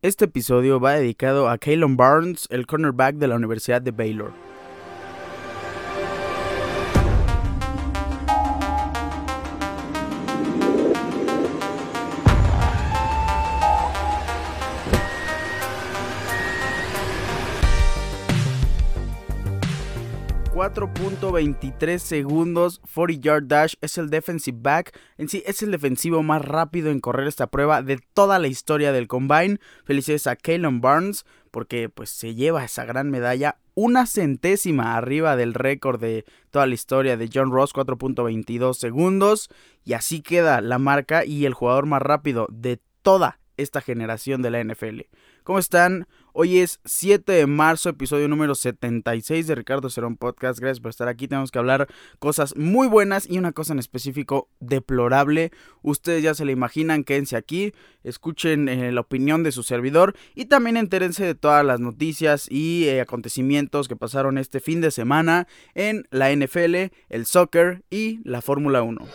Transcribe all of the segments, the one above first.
Este episodio va dedicado a Kalen Barnes, el cornerback de la Universidad de Baylor. 4.23 segundos, 40 yard dash, es el defensive back, en sí es el defensivo más rápido en correr esta prueba de toda la historia del combine. Felicidades a Kalen Barnes porque pues se lleva esa gran medalla, una centésima arriba del récord de toda la historia de John Ross, 4.22 segundos, y así queda la marca y el jugador más rápido de toda esta generación de la NFL. ¿Cómo están? Hoy es 7 de marzo, episodio número 76 de Ricardo Cerón Podcast. Gracias por estar aquí. Tenemos que hablar cosas muy buenas y una cosa en específico deplorable. Ustedes ya se la imaginan, quédense aquí, escuchen eh, la opinión de su servidor y también entérense de todas las noticias y eh, acontecimientos que pasaron este fin de semana en la NFL, el soccer y la Fórmula 1.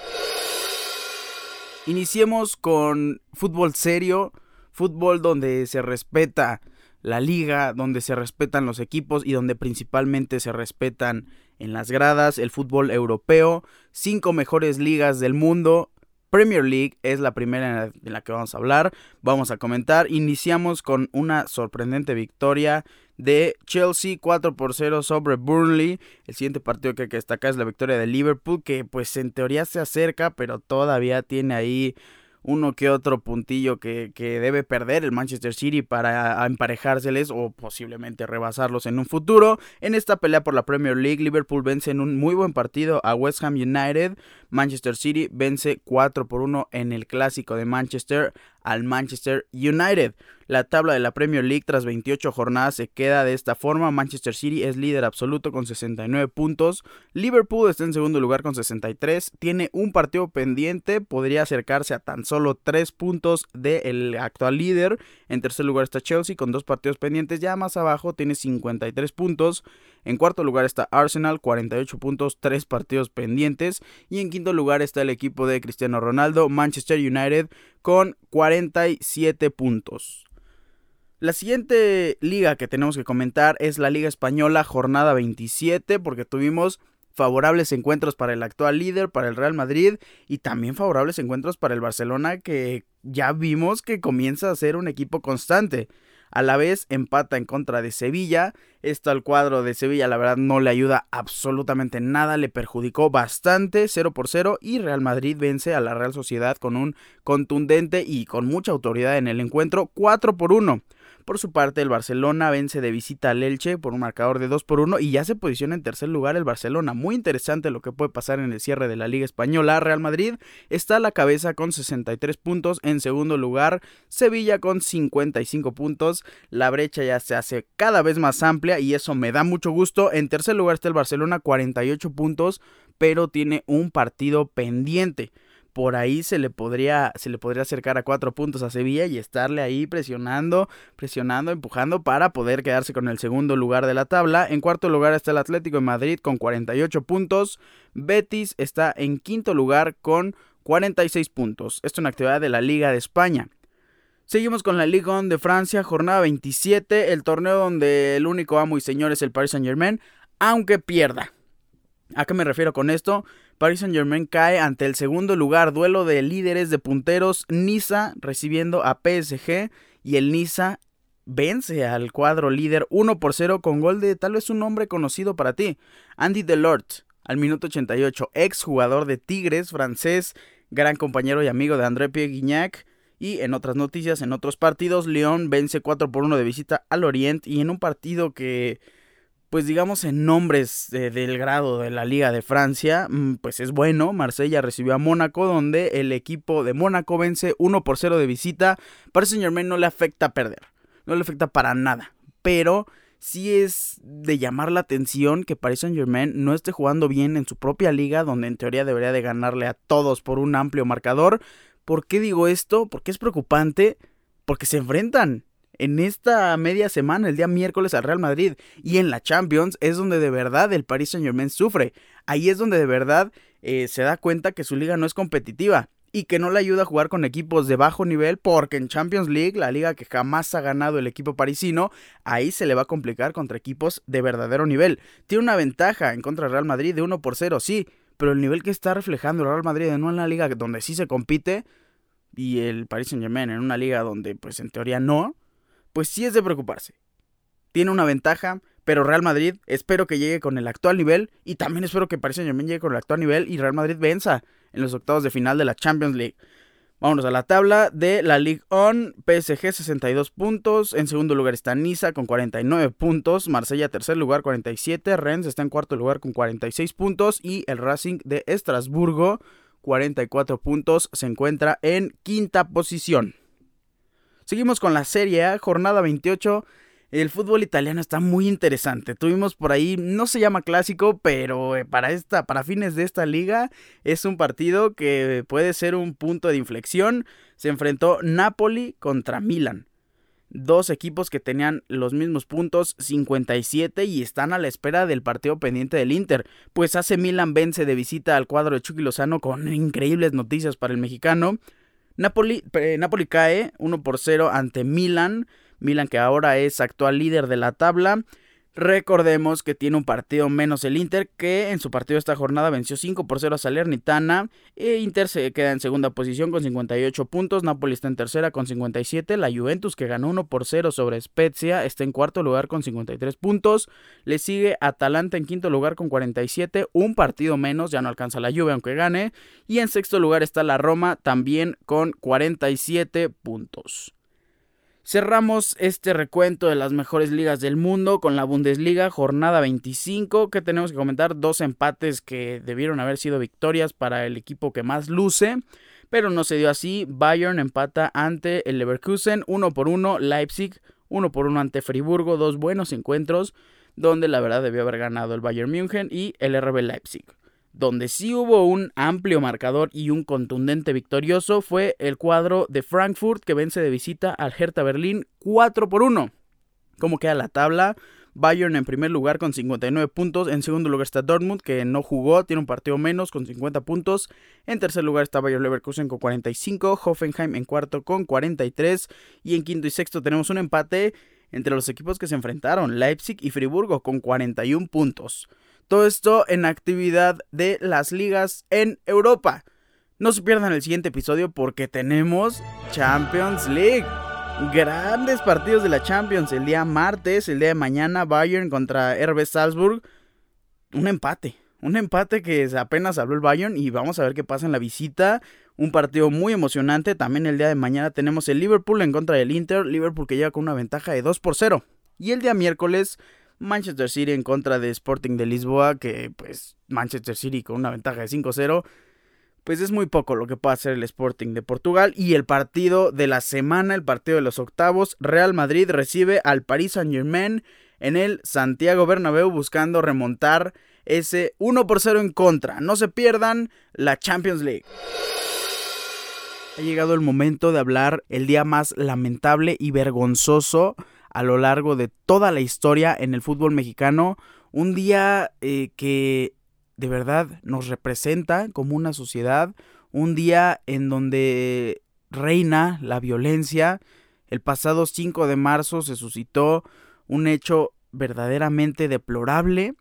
Iniciemos con fútbol serio fútbol donde se respeta la liga, donde se respetan los equipos y donde principalmente se respetan en las gradas el fútbol europeo, cinco mejores ligas del mundo. Premier League es la primera en la que vamos a hablar, vamos a comentar. Iniciamos con una sorprendente victoria de Chelsea 4 por 0 sobre Burnley. El siguiente partido que hay que destacar es la victoria de Liverpool, que pues en teoría se acerca, pero todavía tiene ahí uno que otro puntillo que, debe perder el Manchester City para emparejárseles o posiblemente rebasarlos en un futuro. En esta pelea por la Premier League, Liverpool vence en un muy buen partido a West Ham United. Manchester City vence 4 por 1 en el clásico de Manchester al Manchester United. La tabla de la Premier League tras 28 jornadas se queda de esta forma. Manchester City es líder absoluto con 69 puntos. Liverpool está en segundo lugar con 63. Tiene un partido pendiente. Podría acercarse a tan solo 3 puntos del actual líder. En tercer lugar está Chelsea con dos partidos pendientes. Ya más abajo tiene 53 puntos. En cuarto lugar está Arsenal, 48 puntos, 3 partidos pendientes. Y en quinto lugar está el equipo de Cristiano Ronaldo, Manchester United, con 47 puntos. La siguiente liga que tenemos que comentar es la Liga Española, jornada 27, porque tuvimos favorables encuentros para el actual líder, para el Real Madrid, y también favorables encuentros para el Barcelona, que ya vimos que comienza a ser un equipo constante. A la vez empata en contra de Sevilla. Esto al cuadro de Sevilla la verdad no le ayuda absolutamente nada, le perjudicó bastante 0 por 0 y Real Madrid vence a la Real Sociedad con un contundente y con mucha autoridad en el encuentro 4 por 1. Por su parte, el Barcelona vence de visita al Elche por un marcador de 2 por 1 y ya se posiciona en tercer lugar el Barcelona. Muy interesante lo que puede pasar en el cierre de la Liga Española. Real Madrid está a la cabeza con 63 puntos. En segundo lugar, Sevilla con 55 puntos. La brecha ya se hace cada vez más amplia y eso me da mucho gusto. En tercer lugar está el Barcelona, 48 puntos, pero tiene un partido pendiente por ahí se le podría, se le podría acercar a cuatro puntos a Sevilla y estarle ahí presionando, presionando, empujando para poder quedarse con el segundo lugar de la tabla. En cuarto lugar está el Atlético de Madrid con 48 puntos. Betis está en quinto lugar con 46 puntos. Esto es una actividad de la Liga de España. Seguimos con la Ligue 1 de Francia, jornada 27, el torneo donde el único amo y señor es el Paris Saint Germain, aunque pierda. ¿A qué me refiero con esto? Paris Saint Germain cae ante el segundo lugar, duelo de líderes de punteros, Niza recibiendo a PSG y el Niza vence al cuadro líder 1 por 0 con gol de tal vez un nombre conocido para ti, Andy Delort, al minuto 88, ex jugador de Tigres, francés, gran compañero y amigo de André Pierre Guignac. Y en otras noticias, en otros partidos, León vence 4 por 1 de visita al Orient y en un partido que pues digamos en nombres del grado de la Liga de Francia, mm, pues es bueno. Marsella recibió a Mónaco, donde el equipo de Mónaco vence 1 por 0 de visita. Para Saint Germain no le afecta perder, no le afecta para nada, pero sí es de llamar la atención que Paris Saint Germain no esté jugando bien en su propia liga, donde en teoría debería de ganarle a todos por un amplio marcador. ¿Por qué digo esto? Porque es preocupante, porque se enfrentan en esta media semana, el día miércoles al Real Madrid. Y en la Champions es donde de verdad el Paris Saint Germain sufre. Ahí es donde de verdad eh, se da cuenta que su liga no es competitiva. y que no le ayuda a jugar con equipos de bajo nivel porque en Champions League, la liga que jamás ha ganado el equipo parisino, ahí se le va a complicar contra equipos de verdadero nivel. Tiene una ventaja en contra del Real Madrid de 1 por 0, sí, pero el nivel que está reflejando el Real Madrid en una liga donde sí se compite y el Paris Saint-Germain en una liga donde pues en teoría no, pues sí es de preocuparse. Tiene una ventaja, pero Real Madrid espero que llegue con el actual nivel y también espero que Paris Saint-Germain llegue con el actual nivel y Real Madrid venza en los octavos de final de la Champions League. Vámonos a la tabla de la Ligue 1. PSG 62 puntos. En segundo lugar está Niza con 49 puntos. Marsella tercer lugar 47. Rennes está en cuarto lugar con 46 puntos. Y el Racing de Estrasburgo 44 puntos. Se encuentra en quinta posición. Seguimos con la Serie A. Jornada 28 el fútbol italiano está muy interesante. Tuvimos por ahí, no se llama clásico, pero eh, para esta, para fines de esta liga, es un partido que puede ser un punto de inflexión. Se enfrentó Napoli contra Milan. Dos equipos que tenían los mismos puntos, 57, y están a la espera del partido pendiente del Inter. Pues hace Milan vence de visita al cuadro de Chucky Lozano con increíbles noticias para el mexicano. Napoli, eh, Napoli cae 1 por 0 ante Milan. Milan que ahora es actual líder de la tabla. Recordemos que tiene un partido menos el Inter, que en su partido esta jornada venció 5 por 0 a Salernitana. E Inter se queda en segunda posición con 58 puntos. Napoli está en tercera con 57. La Juventus, que ganó 1 por 0 sobre Spezia, está en cuarto lugar con 53 puntos. Le sigue Atalanta en quinto lugar con 47. Un partido menos, ya no alcanza la Juve aunque gane. Y en sexto lugar está la Roma, también con 47 puntos. Cerramos este recuento de las mejores ligas del mundo con la Bundesliga, jornada 25, que tenemos que comentar dos empates que debieron haber sido victorias para el equipo que más luce, pero no se dio así. Bayern empata ante el Leverkusen, uno por uno, Leipzig, uno por uno ante Friburgo, dos buenos encuentros, donde la verdad debió haber ganado el Bayern München y el RB Leipzig. Donde sí hubo un amplio marcador y un contundente victorioso fue el cuadro de Frankfurt que vence de visita al Hertha Berlín 4 por 1. ¿Cómo queda la tabla? Bayern en primer lugar con 59 puntos. En segundo lugar está Dortmund, que no jugó, tiene un partido menos con 50 puntos. En tercer lugar está Bayern Leverkusen con 45. Hoffenheim en cuarto con 43. Y en quinto y sexto tenemos un empate entre los equipos que se enfrentaron, Leipzig y Friburgo, con 41 puntos. Todo esto en actividad de las ligas en Europa. No se pierdan el siguiente episodio porque tenemos Champions League. Grandes partidos de la Champions. El día martes, el día de mañana, Bayern contra RB Salzburg. Un empate. Un empate que apenas habló el Bayern y vamos a ver qué pasa en la visita. Un partido muy emocionante. También el día de mañana tenemos el Liverpool en contra del Inter. Liverpool que llega con una ventaja de 2 por 0. Y el día miércoles Manchester City en contra de Sporting de Lisboa, que pues Manchester City con una ventaja de 5-0, pues es muy poco lo que puede hacer el Sporting de Portugal. Y el partido de la semana, el partido de los octavos, Real Madrid recibe al Paris Saint Germain en el Santiago Bernabéu buscando remontar ese 1 por 0 en contra. No se pierdan la Champions League. Ha llegado el momento de hablar el día más lamentable y vergonzoso a lo largo de toda la historia en el fútbol mexicano. Un día eh, que de verdad nos representa como una sociedad. Un día en donde reina la violencia. El pasado 5 de marzo se suscitó un hecho verdaderamente deplorable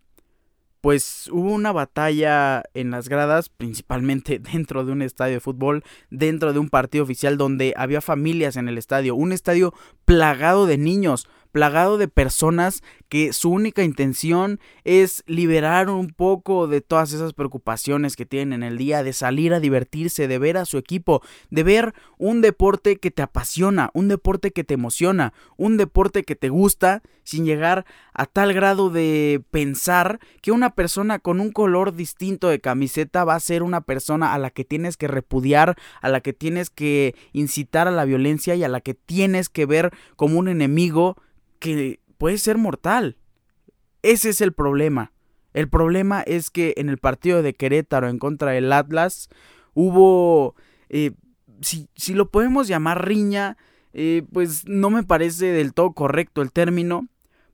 pues hubo una batalla en las gradas, principalmente dentro de un estadio de fútbol, dentro de un partido oficial donde había familias en el estadio, un estadio plagado de niños, plagado de personas que su única intención es liberar un poco de todas esas preocupaciones que tienen en el día, de salir a divertirse, de ver a su equipo, de ver un deporte que te apasiona, un deporte que te emociona, un deporte que te gusta, sin llegar a tal grado de pensar que una persona con un color distinto de camiseta va a ser una persona a la que tienes que repudiar, a la que tienes que incitar a la violencia y a la que tienes que ver como un enemigo que puede ser mortal. Ese es el problema. El problema es que en el partido de Querétaro en contra del Atlas hubo, eh, si, si, lo podemos llamar riña, eh, pues no me parece del todo correcto el término,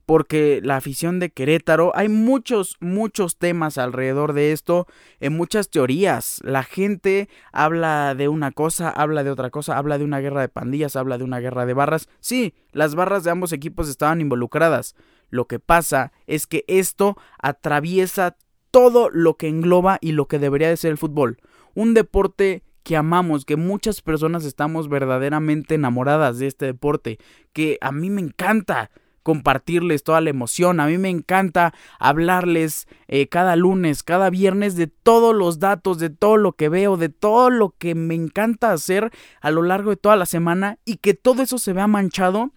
porque la afición de Querétaro, hay muchos, muchos temas alrededor de esto, en muchas teorías. La gente habla de una cosa, habla de otra cosa, habla de una guerra de pandillas, habla de una guerra de barras. Sí, las barras de ambos equipos estaban involucradas. Lo que pasa es que esto atraviesa todo lo que engloba y lo que debería de ser el fútbol. Un deporte que amamos, que muchas personas estamos verdaderamente enamoradas de este deporte, que a mí me encanta compartirles toda la emoción. A mí me encanta hablarles eh, cada lunes, cada viernes de todos los datos, de todo lo que veo, de todo lo que me encanta hacer a lo largo de toda la semana y que todo eso se vea manchado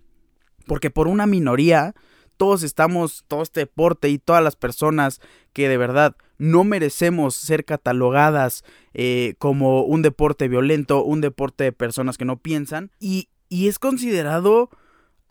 porque por una minoría todos estamos, todo este deporte y todas las personas que de verdad no merecemos ser catalogadas eh, como un deporte violento, un deporte de personas que no piensan y, y es considerado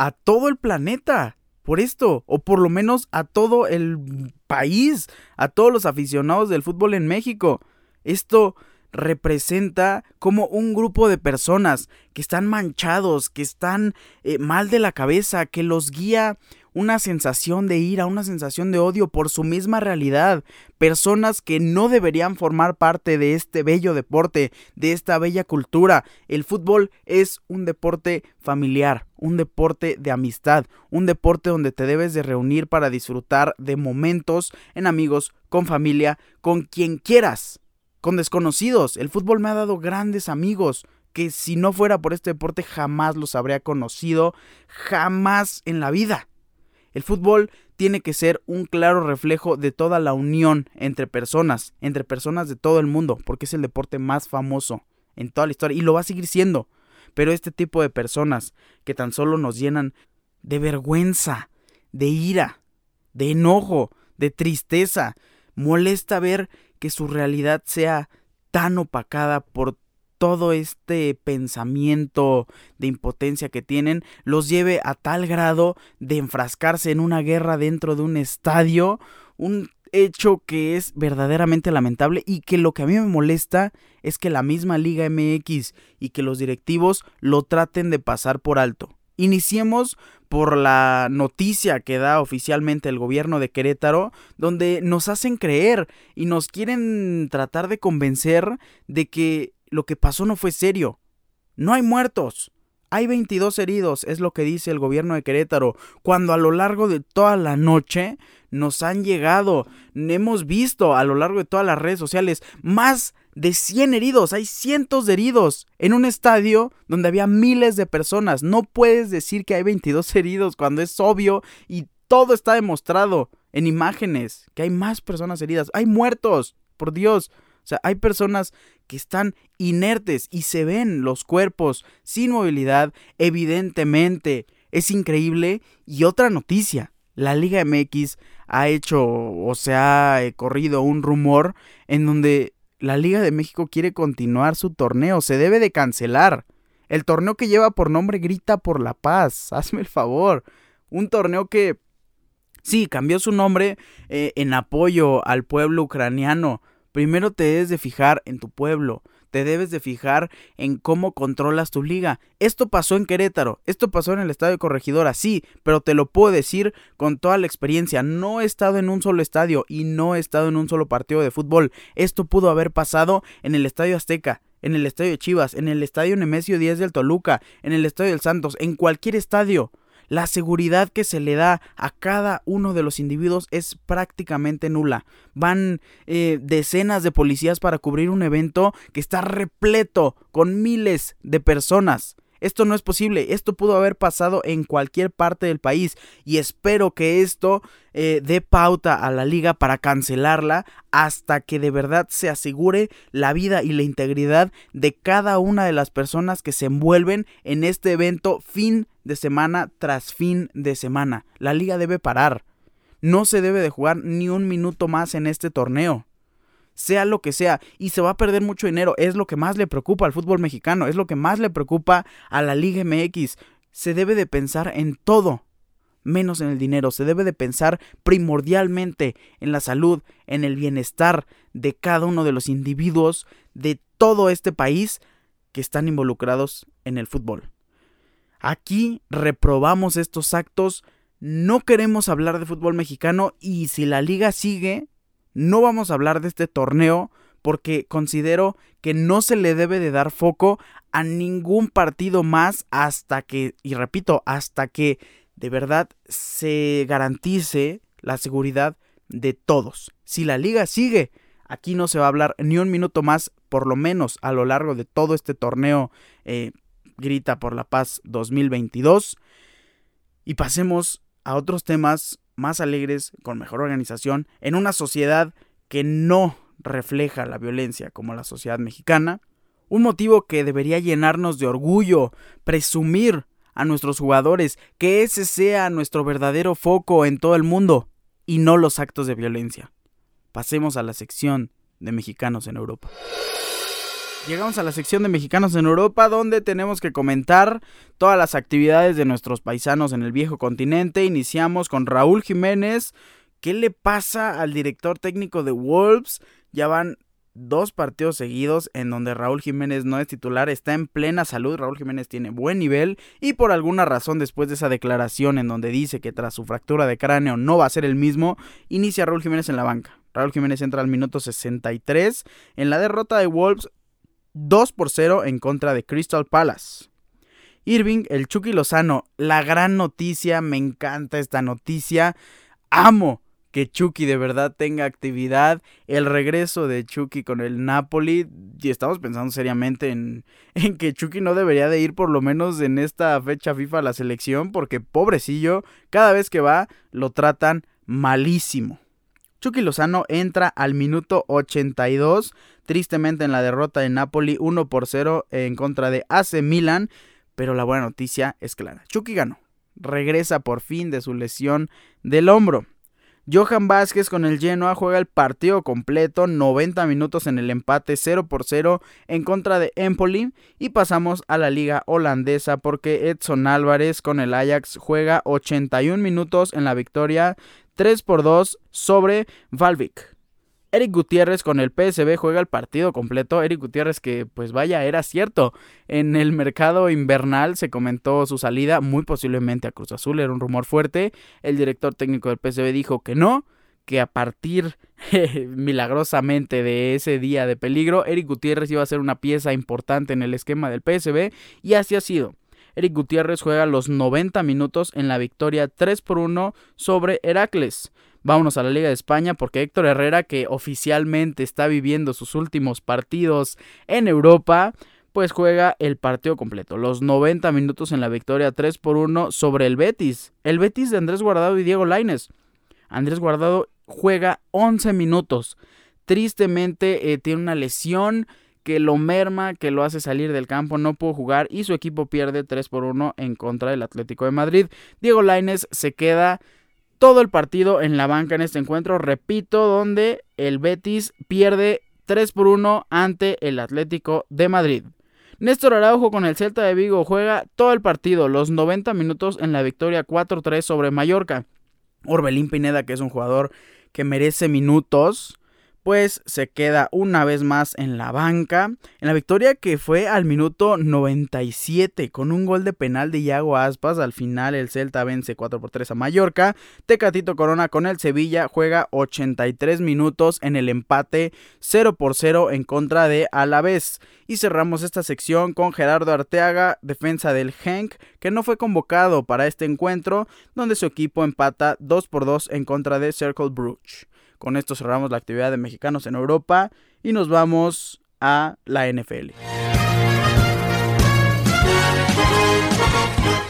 a todo el planeta por esto, o por lo menos a todo el país, a todos los aficionados del fútbol en México. Esto representa como un grupo de personas que están manchados, que están eh, mal de la cabeza, que los guía una sensación de ira, una sensación de odio por su misma realidad. Personas que no deberían formar parte de este bello deporte, de esta bella cultura. El fútbol es un deporte familiar, un deporte de amistad, un deporte donde te debes de reunir para disfrutar de momentos en amigos, con familia, con quien quieras con desconocidos. El fútbol me ha dado grandes amigos que si no fuera por este deporte jamás los habría conocido, jamás en la vida. El fútbol tiene que ser un claro reflejo de toda la unión entre personas, entre personas de todo el mundo, porque es el deporte más famoso en toda la historia y lo va a seguir siendo. Pero este tipo de personas que tan solo nos llenan de vergüenza, de ira, de enojo, de tristeza, molesta ver que su realidad sea tan opacada por todo este pensamiento de impotencia que tienen los lleve a tal grado de enfrascarse en una guerra dentro de un estadio, un hecho que es verdaderamente lamentable y que lo que a mí me molesta es que la misma Liga MX y que los directivos lo traten de pasar por alto. Iniciemos por la noticia que da oficialmente el gobierno de Querétaro, donde nos hacen creer y nos quieren tratar de convencer de que lo que pasó no fue serio. No hay muertos. Hay 22 heridos, es lo que dice el gobierno de Querétaro, cuando a lo largo de toda la noche nos han llegado, hemos visto a lo largo de todas las redes sociales más de 100 heridos, hay cientos de heridos en un estadio donde había miles de personas. No puedes decir que hay 22 heridos cuando es obvio y todo está demostrado en imágenes, que hay más personas heridas, hay muertos, por Dios. O sea, hay personas que están inertes y se ven los cuerpos sin movilidad, evidentemente. Es increíble. Y otra noticia, la Liga MX ha hecho o se ha eh, corrido un rumor en donde la Liga de México quiere continuar su torneo, se debe de cancelar. El torneo que lleva por nombre Grita por la Paz, hazme el favor. Un torneo que sí cambió su nombre eh, en apoyo al pueblo ucraniano. Primero te debes de fijar en tu pueblo, te debes de fijar en cómo controlas tu liga. Esto pasó en Querétaro, esto pasó en el estadio Corregidora, sí, pero te lo puedo decir con toda la experiencia. No he estado en un solo estadio y no he estado en un solo partido de fútbol. Esto pudo haber pasado en el estadio Azteca, en el estadio de Chivas, en el estadio Nemesio 10 del Toluca, en el estadio del Santos, en cualquier estadio la seguridad que se le da a cada uno de los individuos es prácticamente nula. Van eh, decenas de policías para cubrir un evento que está repleto con miles de personas. Esto no es posible, esto pudo haber pasado en cualquier parte del país y espero que esto eh, dé pauta a la liga para cancelarla hasta que de verdad se asegure la vida y la integridad de cada una de las personas que se envuelven en este evento fin de semana tras fin de semana. La liga debe parar. No se debe de jugar ni un minuto más en este torneo sea lo que sea, y se va a perder mucho dinero. Es lo que más le preocupa al fútbol mexicano, es lo que más le preocupa a la Liga MX. Se debe de pensar en todo, menos en el dinero. Se debe de pensar primordialmente en la salud, en el bienestar de cada uno de los individuos de todo este país que están involucrados en el fútbol. Aquí reprobamos estos actos no queremos hablar de fútbol mexicano y si la liga sigue, no vamos a hablar de este torneo porque considero que no se le debe de dar foco a ningún partido más hasta que, y repito, hasta que de verdad se garantice la seguridad de todos. Si la liga sigue, aquí no se va a hablar ni un minuto más, por lo menos a lo largo de todo este torneo eh, Grita por la Paz 2022. Y pasemos a otros temas más alegres, con mejor organización, en una sociedad que no refleja la violencia como la sociedad mexicana, un motivo que debería llenarnos de orgullo, presumir a nuestros jugadores, que ese sea nuestro verdadero foco en todo el mundo y no los actos de violencia. Pasemos a la sección de mexicanos en Europa. Llegamos a la sección de mexicanos en Europa donde tenemos que comentar todas las actividades de nuestros paisanos en el viejo continente. Iniciamos con Raúl Jiménez. ¿Qué le pasa al director técnico de Wolves? Ya van dos partidos seguidos en donde Raúl Jiménez no es titular, está en plena salud, Raúl Jiménez tiene buen nivel y por alguna razón después de esa declaración en donde dice que tras su fractura de cráneo no va a ser el mismo, inicia Raúl Jiménez en la banca. Raúl Jiménez entra al minuto 63 en la derrota de Wolves 2 por 0 en contra de Crystal Palace. Irving, el Chucky Lozano, la gran noticia, me encanta esta noticia. Amo que Chucky de verdad tenga actividad, el regreso de Chucky con el Napoli, y estamos pensando seriamente en, en, que Chucky no debería de ir por lo menos en esta fecha FIFA a la selección, porque pobrecillo, cada vez que va lo tratan malísimo. Chucky Lozano entra al minuto 82, tristemente en la derrota de Napoli 1 por 0 en contra de AC Milan, pero la buena noticia es clara. Chucky ganó, regresa por fin de su lesión del hombro. Johan Vázquez con el Genoa juega el partido completo, 90 minutos en el empate 0 por 0 en contra de Empoli y pasamos a la liga holandesa porque Edson Álvarez con el Ajax juega 81 minutos en la victoria 3 por 2 sobre Valvik. Eric Gutiérrez con el PSB juega el partido completo. Eric Gutiérrez que pues vaya, era cierto. En el mercado invernal se comentó su salida muy posiblemente a Cruz Azul, era un rumor fuerte. El director técnico del PSB dijo que no, que a partir milagrosamente de ese día de peligro, Eric Gutiérrez iba a ser una pieza importante en el esquema del PSB y así ha sido. Eric Gutiérrez juega los 90 minutos en la victoria 3 por 1 sobre Heracles. Vámonos a la Liga de España porque Héctor Herrera, que oficialmente está viviendo sus últimos partidos en Europa, pues juega el partido completo, los 90 minutos en la victoria 3 por 1 sobre el Betis. El Betis de Andrés Guardado y Diego Laines. Andrés Guardado juega 11 minutos. Tristemente eh, tiene una lesión que lo merma, que lo hace salir del campo, no pudo jugar y su equipo pierde 3 por 1 en contra del Atlético de Madrid. Diego Laines se queda todo el partido en la banca en este encuentro, repito, donde el Betis pierde 3 por 1 ante el Atlético de Madrid. Néstor Araujo con el Celta de Vigo juega todo el partido, los 90 minutos en la victoria 4-3 sobre Mallorca. Orbelín Pineda, que es un jugador que merece minutos, pues se queda una vez más en la banca. En la victoria que fue al minuto 97 con un gol de penal de Iago Aspas. Al final el Celta vence 4 por 3 a Mallorca. Tecatito Corona con el Sevilla juega 83 minutos en el empate 0 por 0 en contra de Alavés. Y cerramos esta sección con Gerardo Arteaga, defensa del Henk, que no fue convocado para este encuentro, donde su equipo empata 2 por 2 en contra de Circle Bruges. Con esto cerramos la actividad de mexicanos en Europa y nos vamos a la NFL.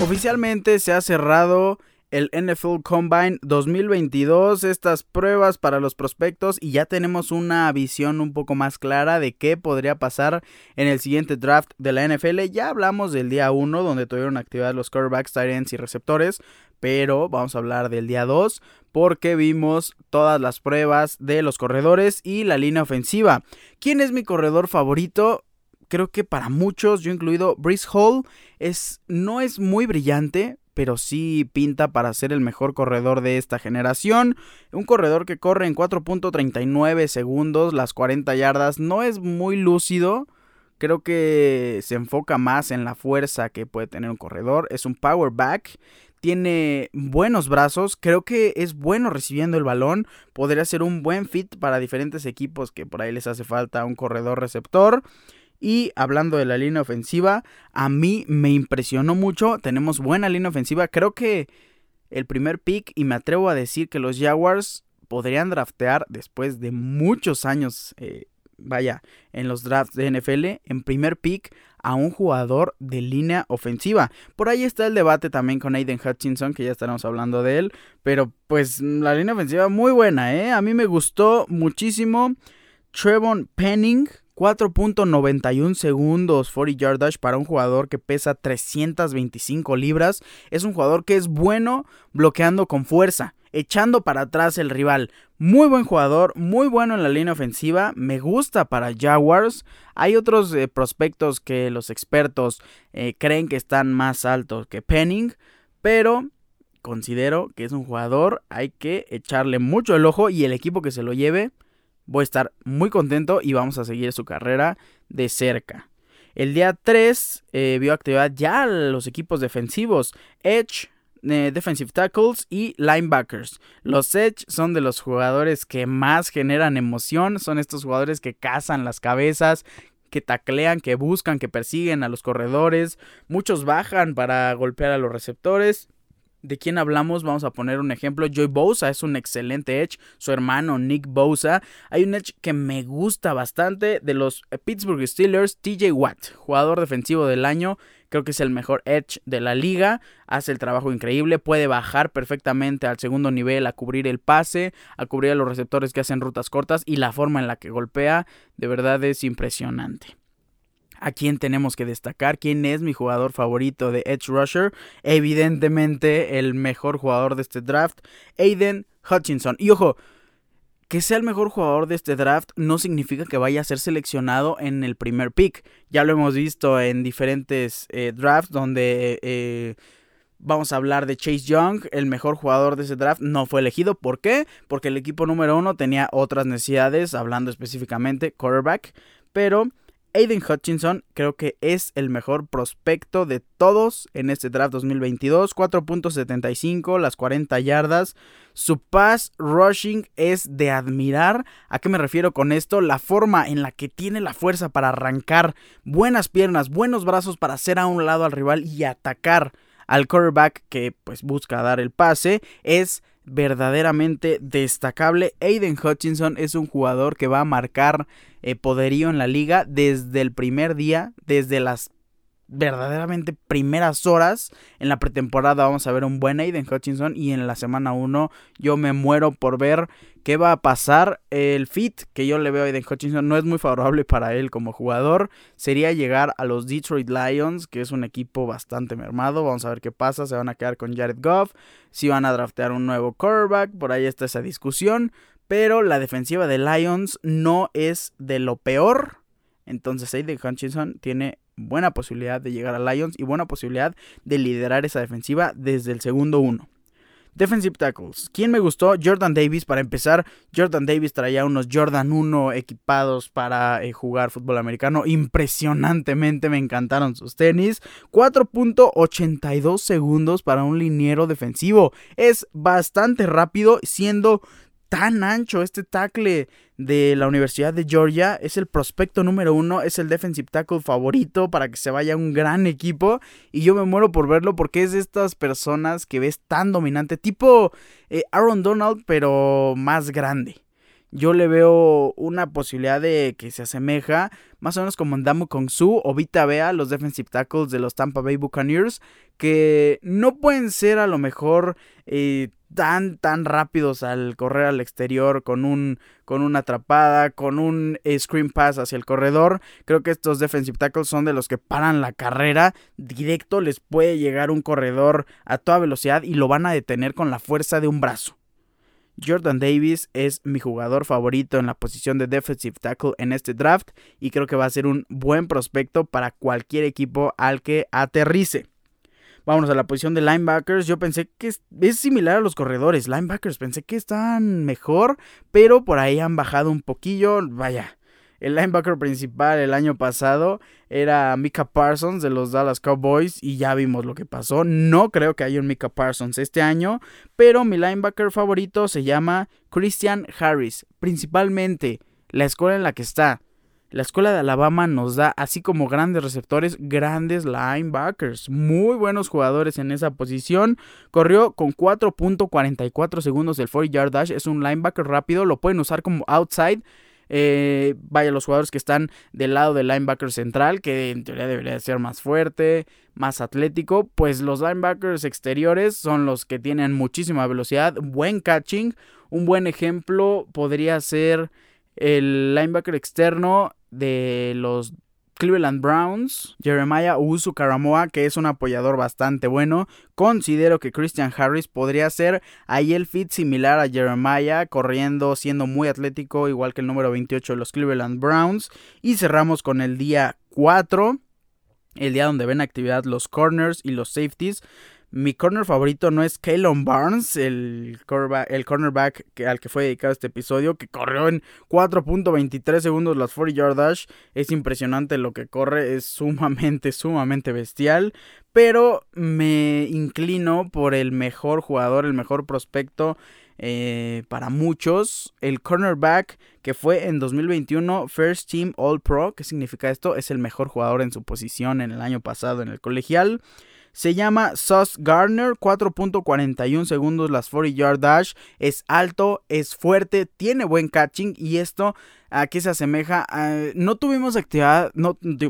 Oficialmente se ha cerrado el NFL Combine 2022, estas pruebas para los prospectos y ya tenemos una visión un poco más clara de qué podría pasar en el siguiente draft de la NFL. Ya hablamos del día 1 donde tuvieron actividad los quarterbacks, tight y receptores, pero vamos a hablar del día 2 porque vimos todas las pruebas de los corredores y la línea ofensiva. ¿Quién es mi corredor favorito? Creo que para muchos, yo incluido, Brice Hall es, no es muy brillante, pero sí pinta para ser el mejor corredor de esta generación. Un corredor que corre en 4.39 segundos, las 40 yardas, no es muy lúcido. Creo que se enfoca más en la fuerza que puede tener un corredor. Es un power back tiene buenos brazos, creo que es bueno recibiendo el balón, podría ser un buen fit para diferentes equipos que por ahí les hace falta un corredor receptor. Y hablando de la línea ofensiva, a mí me impresionó mucho, tenemos buena línea ofensiva, creo que el primer pick y me atrevo a decir que los Jaguars podrían draftear después de muchos años eh, vaya, en los drafts de NFL, en primer pick a un jugador de línea ofensiva. Por ahí está el debate también con Aiden Hutchinson, que ya estaremos hablando de él. Pero pues la línea ofensiva muy buena, ¿eh? A mí me gustó muchísimo. Trevon Penning, 4.91 segundos 40 yard dash para un jugador que pesa 325 libras. Es un jugador que es bueno bloqueando con fuerza echando para atrás el rival. Muy buen jugador, muy bueno en la línea ofensiva, me gusta para Jaguars. Hay otros eh, prospectos que los expertos eh, creen que están más altos que Penning, pero considero que es un jugador, hay que echarle mucho el ojo y el equipo que se lo lleve, voy a estar muy contento y vamos a seguir su carrera de cerca. El día 3 eh, vio actividad ya los equipos defensivos. Edge, eh, defensive tackles y linebackers. Los Edge son de los jugadores que más generan emoción, son estos jugadores que cazan las cabezas, que taclean, que buscan, que persiguen a los corredores. Muchos bajan para golpear a los receptores. ¿De quién hablamos? Vamos a poner un ejemplo. Joy Bosa es un excelente edge. Su hermano Nick Bosa. Hay un edge que me gusta bastante de los Pittsburgh Steelers. TJ Watt, jugador defensivo del año. Creo que es el mejor edge de la liga. Hace el trabajo increíble. Puede bajar perfectamente al segundo nivel a cubrir el pase, a cubrir a los receptores que hacen rutas cortas. Y la forma en la que golpea de verdad es impresionante. ¿A quién tenemos que destacar? ¿Quién es mi jugador favorito de Edge Rusher? Evidentemente el mejor jugador de este draft, Aiden Hutchinson. Y ojo, que sea el mejor jugador de este draft no significa que vaya a ser seleccionado en el primer pick. Ya lo hemos visto en diferentes eh, drafts donde eh, vamos a hablar de Chase Young, el mejor jugador de ese draft, no fue elegido. ¿Por qué? Porque el equipo número uno tenía otras necesidades, hablando específicamente quarterback. Pero Aiden Hutchinson creo que es el mejor prospecto de todos en este draft 2022. 4.75, las 40 yardas. Su pass rushing es de admirar. ¿A qué me refiero con esto? La forma en la que tiene la fuerza para arrancar buenas piernas, buenos brazos para hacer a un lado al rival y atacar al quarterback que pues busca dar el pase es verdaderamente destacable. Aiden Hutchinson es un jugador que va a marcar eh, poderío en la liga desde el primer día, desde las verdaderamente primeras horas en la pretemporada vamos a ver un buen Aiden Hutchinson y en la semana 1 yo me muero por ver qué va a pasar. El fit que yo le veo a Aiden Hutchinson no es muy favorable para él como jugador. Sería llegar a los Detroit Lions, que es un equipo bastante mermado. Vamos a ver qué pasa. Se van a quedar con Jared Goff. Si van a draftear un nuevo quarterback. Por ahí está esa discusión. Pero la defensiva de Lions no es de lo peor. Entonces Aiden Hutchinson tiene buena posibilidad de llegar a Lions y buena posibilidad de liderar esa defensiva desde el segundo uno. Defensive tackles. ¿Quién me gustó? Jordan Davis. Para empezar, Jordan Davis traía unos Jordan 1 equipados para eh, jugar fútbol americano. Impresionantemente me encantaron sus tenis. 4.82 segundos para un liniero defensivo. Es bastante rápido siendo tan ancho este tackle de la Universidad de Georgia. Es el prospecto número uno, es el defensive tackle favorito para que se vaya un gran equipo. Y yo me muero por verlo porque es de estas personas que ves tan dominante, tipo eh, Aaron Donald, pero más grande. Yo le veo una posibilidad de que se asemeja, más o menos como Ndamu Su o Vita Bea, los defensive tackles de los Tampa Bay Buccaneers, que no pueden ser a lo mejor eh, tan, tan rápidos al correr al exterior con, un, con una atrapada, con un screen pass hacia el corredor. Creo que estos defensive tackles son de los que paran la carrera. Directo les puede llegar un corredor a toda velocidad y lo van a detener con la fuerza de un brazo. Jordan Davis es mi jugador favorito en la posición de defensive tackle en este draft y creo que va a ser un buen prospecto para cualquier equipo al que aterrice. Vámonos a la posición de linebackers. Yo pensé que es, similar a los corredores. Linebackers pensé que están mejor, pero por ahí han bajado un poquillo. Vaya, el linebacker principal el año pasado era Mika Parsons de los Dallas Cowboys y ya vimos lo que pasó. No creo que haya un Mika Parsons este año, pero mi linebacker favorito se llama Christian Harris, principalmente la escuela en la que está. La escuela de Alabama nos da, así como grandes receptores, grandes linebackers. Muy buenos jugadores en esa posición. Corrió con 4.44 segundos el 40 yard dash. Es un linebacker rápido. Lo pueden usar como outside. Eh, vaya, los jugadores que están del lado del linebacker central, que en teoría debería ser más fuerte, más atlético, pues los linebackers exteriores son los que tienen muchísima velocidad, buen catching. Un buen ejemplo podría ser el linebacker externo de los Cleveland Browns, Jeremiah Usu Karamoa, que es un apoyador bastante bueno. Considero que Christian Harris podría ser ahí el fit similar a Jeremiah, corriendo, siendo muy atlético, igual que el número 28 de los Cleveland Browns. Y cerramos con el día 4, el día donde ven actividad los corners y los safeties. Mi corner favorito no es Kalon Barnes, el, cornerback al que fue dedicado este episodio, que corrió en 4.23 segundos las 40 yard dash. Es impresionante lo que corre, es sumamente, sumamente bestial. Pero me inclino por el mejor jugador, el mejor prospecto eh, para muchos. El cornerback que fue en 2021 First Team All Pro. ¿Qué significa esto? Es el mejor jugador en su posición en el año pasado en el colegial. Se llama Sauce Garner, 4.41 segundos las 40 yard dash. Es alto, es fuerte, tiene buen catching y esto a qué se asemeja. no tuvimos actividad,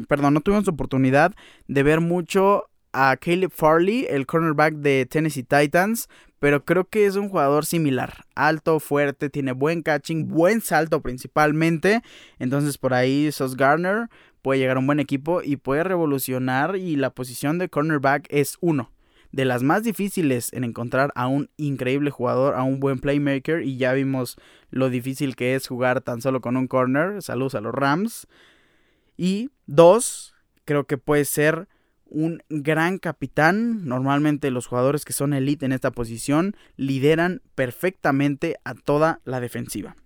perdón, no tuvimos oportunidad de ver mucho a Caleb Farley, el cornerback de Tennessee Titans, pero creo que es un jugador similar. Alto, fuerte, tiene buen catching, buen salto principalmente. Entonces por ahí Sauce Garner puede llegar a un buen equipo y puede revolucionar y la posición de cornerback es uno de las más difíciles en encontrar a un increíble jugador, a un buen playmaker y ya vimos lo difícil que es jugar tan solo con un corner. Saludos a los Rams. Y dos, creo que puede ser un gran capitán. Normalmente los jugadores que son elite en esta posición lideran perfectamente a toda la defensiva.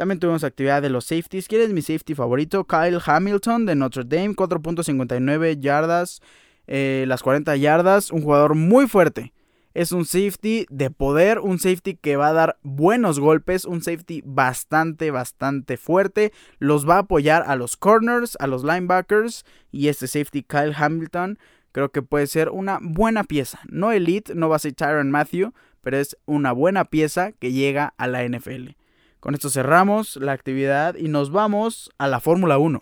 También tuvimos actividad de los safeties. ¿Quién es mi safety favorito? Kyle Hamilton de Notre Dame, 4.59 yardas, eh, las 40 yardas. Un jugador muy fuerte. Es un safety de poder, un safety que va a dar buenos golpes, un safety bastante, bastante fuerte. Los va a apoyar a los corners, a los linebackers. Y este safety, Kyle Hamilton, creo que puede ser una buena pieza. No elite, no va a ser Tyron Matthew, pero es una buena pieza que llega a la NFL. Con esto cerramos la actividad y nos vamos a la Fórmula 1.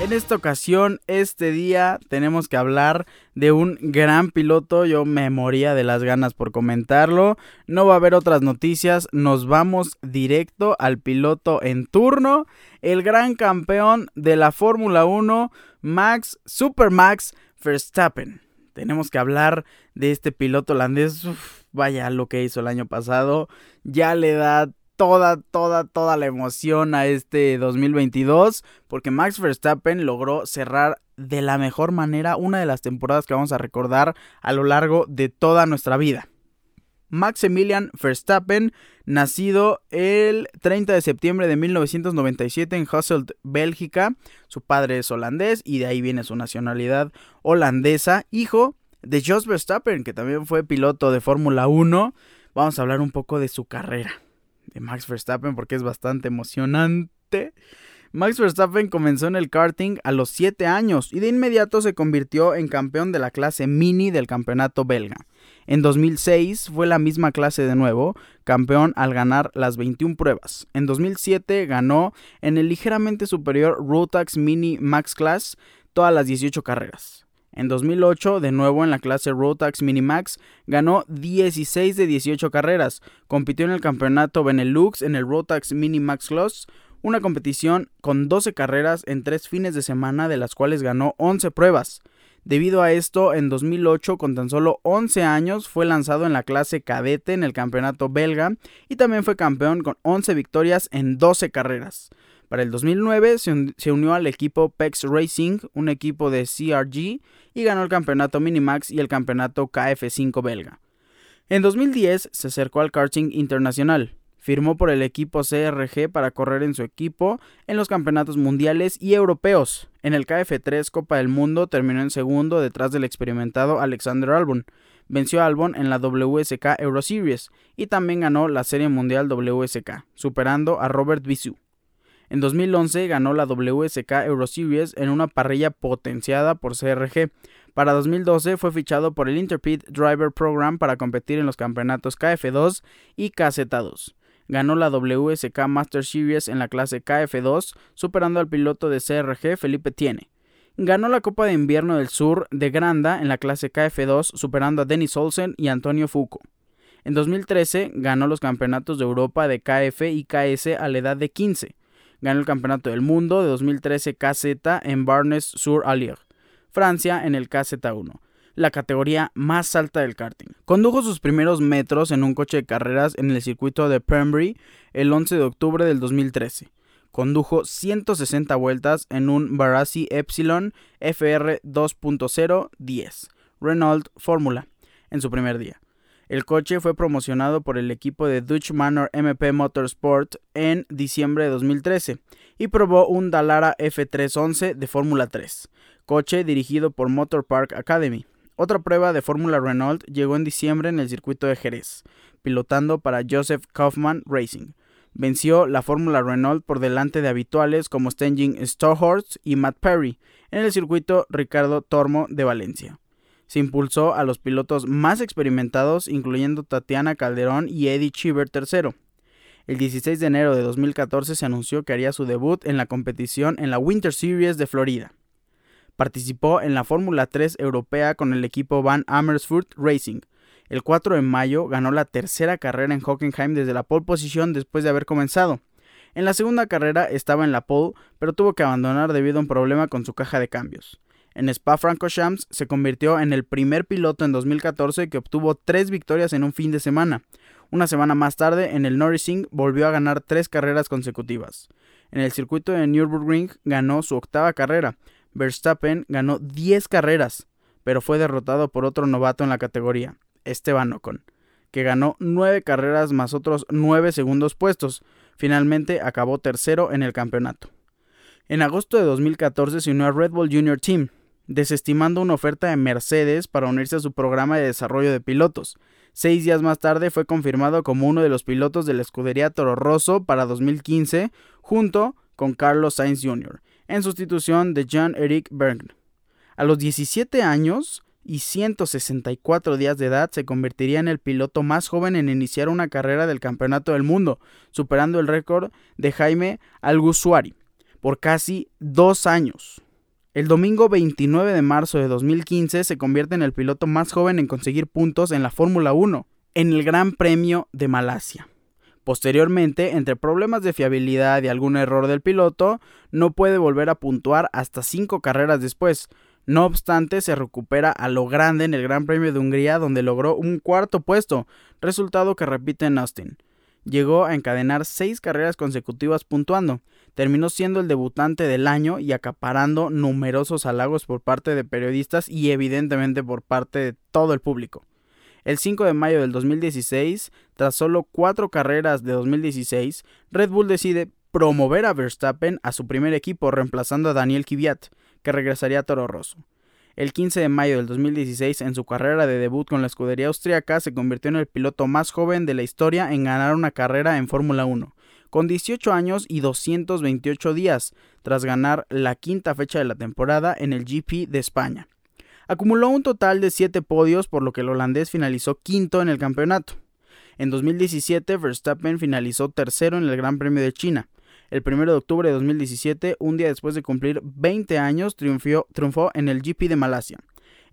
En esta ocasión, este día, tenemos que hablar de un gran piloto. Yo me moría de las ganas por comentarlo. No va a haber otras noticias. Nos vamos directo al piloto en turno. El gran campeón de la Fórmula 1 Max, Super Max Verstappen. Tenemos que hablar de este piloto holandés. vaya lo que hizo el año pasado. Ya le da toda, toda, toda la emoción a este 2022. Porque Max Verstappen logró cerrar de la mejor manera una de las temporadas que vamos a recordar a lo largo de toda nuestra vida. Maximilian Verstappen, nacido el 30 de septiembre de 1997 en Hasselt, Bélgica. Su padre es holandés y de ahí viene su nacionalidad holandesa. Hijo de Jos Verstappen, que también fue piloto de Fórmula 1. Vamos a hablar un poco de su carrera de Max Verstappen porque es bastante emocionante. Max Verstappen comenzó en el karting a los 7 años y de inmediato se convirtió en campeón de la clase mini del campeonato belga. En 2006 fue la misma clase de nuevo, campeón al ganar las 21 pruebas. En 2007 ganó en el ligeramente superior Rotax Mini Max Class todas las 18 carreras. En 2008, de nuevo en la clase Rotax Mini Max, ganó 16 de 18 carreras. Compitió en el campeonato Benelux en el Rotax Mini Max Class, una competición con 12 carreras en 3 fines de semana, de las cuales ganó 11 pruebas. Debido a esto, en 2008, con tan solo 11 años, fue lanzado en la clase cadete en el campeonato belga y también fue campeón con 11 victorias en 12 carreras. Para el 2009 se unió al equipo PEX Racing, un equipo de CRG, y ganó el campeonato Minimax y el campeonato KF5 belga. En 2010 se acercó al karting internacional. Firmó por el equipo CRG para correr en su equipo en los campeonatos mundiales y europeos. En el KF3 Copa del Mundo terminó en segundo detrás del experimentado Alexander Albon. Venció a Albon en la WSK Euro Series y también ganó la Serie Mundial WSK, superando a Robert Bisou. En 2011 ganó la WSK Euro Series en una parrilla potenciada por CRG. Para 2012 fue fichado por el Interpit Driver Program para competir en los campeonatos KF2 y KZ2 ganó la WSK Master Series en la clase KF2, superando al piloto de CRG Felipe Tiene. Ganó la Copa de Invierno del Sur de Granda en la clase KF2, superando a Denis Olsen y Antonio Fuco. En 2013 ganó los campeonatos de Europa de KF y KS a la edad de 15. Ganó el Campeonato del Mundo de 2013 KZ en Barnes-sur-Allier, Francia en el KZ1 la categoría más alta del karting. Condujo sus primeros metros en un coche de carreras en el circuito de Pembrey el 11 de octubre del 2013. Condujo 160 vueltas en un Barassi Epsilon FR 2.0 10 Renault Fórmula en su primer día. El coche fue promocionado por el equipo de Dutch Manor MP Motorsport en diciembre de 2013 y probó un Dallara F311 de Fórmula 3, coche dirigido por Motor Park Academy. Otra prueba de Fórmula Renault llegó en diciembre en el circuito de Jerez, pilotando para Joseph Kaufman Racing. Venció la Fórmula Renault por delante de habituales como Stenjing Stohorst y Matt Perry en el circuito Ricardo Tormo de Valencia. Se impulsó a los pilotos más experimentados, incluyendo Tatiana Calderón y Eddie Cheever III. El 16 de enero de 2014 se anunció que haría su debut en la competición en la Winter Series de Florida. Participó en la Fórmula 3 europea con el equipo Van Amersfoort Racing. El 4 de mayo ganó la tercera carrera en Hockenheim desde la pole position después de haber comenzado. En la segunda carrera estaba en la pole, pero tuvo que abandonar debido a un problema con su caja de cambios. En Spa-Francorchamps se convirtió en el primer piloto en 2014 que obtuvo tres victorias en un fin de semana. Una semana más tarde, en el Norrising, volvió a ganar tres carreras consecutivas. En el circuito de Nürburgring ganó su octava carrera, Verstappen ganó 10 carreras, pero fue derrotado por otro novato en la categoría, Esteban Ocon, que ganó 9 carreras más otros 9 segundos puestos. Finalmente acabó tercero en el campeonato. En agosto de 2014 se unió a Red Bull Junior Team, desestimando una oferta de Mercedes para unirse a su programa de desarrollo de pilotos. Seis días más tarde fue confirmado como uno de los pilotos de la escudería Toro Rosso para 2015, junto con Carlos Sainz Jr., en sustitución de Jean-Eric Berg. A los 17 años y 164 días de edad se convertiría en el piloto más joven en iniciar una carrera del Campeonato del Mundo, superando el récord de Jaime Algusuari por casi dos años. El domingo 29 de marzo de 2015 se convierte en el piloto más joven en conseguir puntos en la Fórmula 1, en el Gran Premio de Malasia. Posteriormente, entre problemas de fiabilidad y algún error del piloto, no puede volver a puntuar hasta cinco carreras después. No obstante, se recupera a lo grande en el Gran Premio de Hungría donde logró un cuarto puesto, resultado que repite en Austin. Llegó a encadenar seis carreras consecutivas puntuando. Terminó siendo el debutante del año y acaparando numerosos halagos por parte de periodistas y evidentemente por parte de todo el público. El 5 de mayo del 2016, tras solo cuatro carreras de 2016, Red Bull decide promover a Verstappen a su primer equipo reemplazando a Daniel Kvyat, que regresaría a Toro Rosso. El 15 de mayo del 2016, en su carrera de debut con la escudería austriaca, se convirtió en el piloto más joven de la historia en ganar una carrera en Fórmula 1, con 18 años y 228 días, tras ganar la quinta fecha de la temporada en el GP de España. Acumuló un total de 7 podios, por lo que el holandés finalizó quinto en el campeonato. En 2017, Verstappen finalizó tercero en el Gran Premio de China. El 1 de octubre de 2017, un día después de cumplir 20 años, triunfó, triunfó en el GP de Malasia.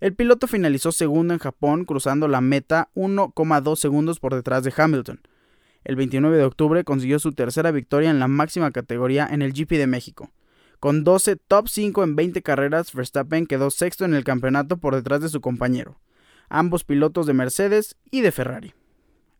El piloto finalizó segundo en Japón, cruzando la meta 1,2 segundos por detrás de Hamilton. El 29 de octubre consiguió su tercera victoria en la máxima categoría en el GP de México. Con 12 top 5 en 20 carreras, Verstappen quedó sexto en el campeonato por detrás de su compañero, ambos pilotos de Mercedes y de Ferrari.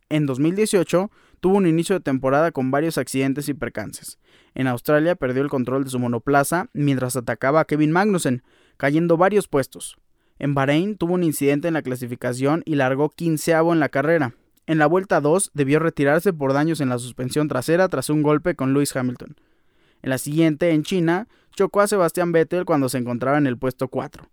En 2018 tuvo un inicio de temporada con varios accidentes y percances. En Australia perdió el control de su monoplaza mientras atacaba a Kevin Magnussen, cayendo varios puestos. En Bahrein tuvo un incidente en la clasificación y largó quinceavo en la carrera. En la vuelta 2 debió retirarse por daños en la suspensión trasera tras un golpe con Lewis Hamilton. En la siguiente, en China, chocó a Sebastián Vettel cuando se encontraba en el puesto 4.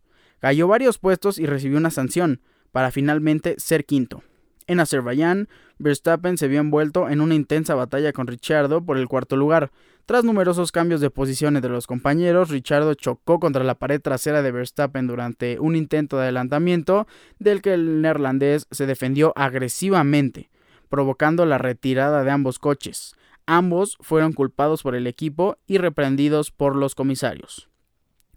Cayó varios puestos y recibió una sanción, para finalmente ser quinto. En Azerbaiyán, Verstappen se vio envuelto en una intensa batalla con Ricciardo por el cuarto lugar. Tras numerosos cambios de posiciones de los compañeros, Ricciardo chocó contra la pared trasera de Verstappen durante un intento de adelantamiento del que el neerlandés se defendió agresivamente, provocando la retirada de ambos coches. Ambos fueron culpados por el equipo y reprendidos por los comisarios.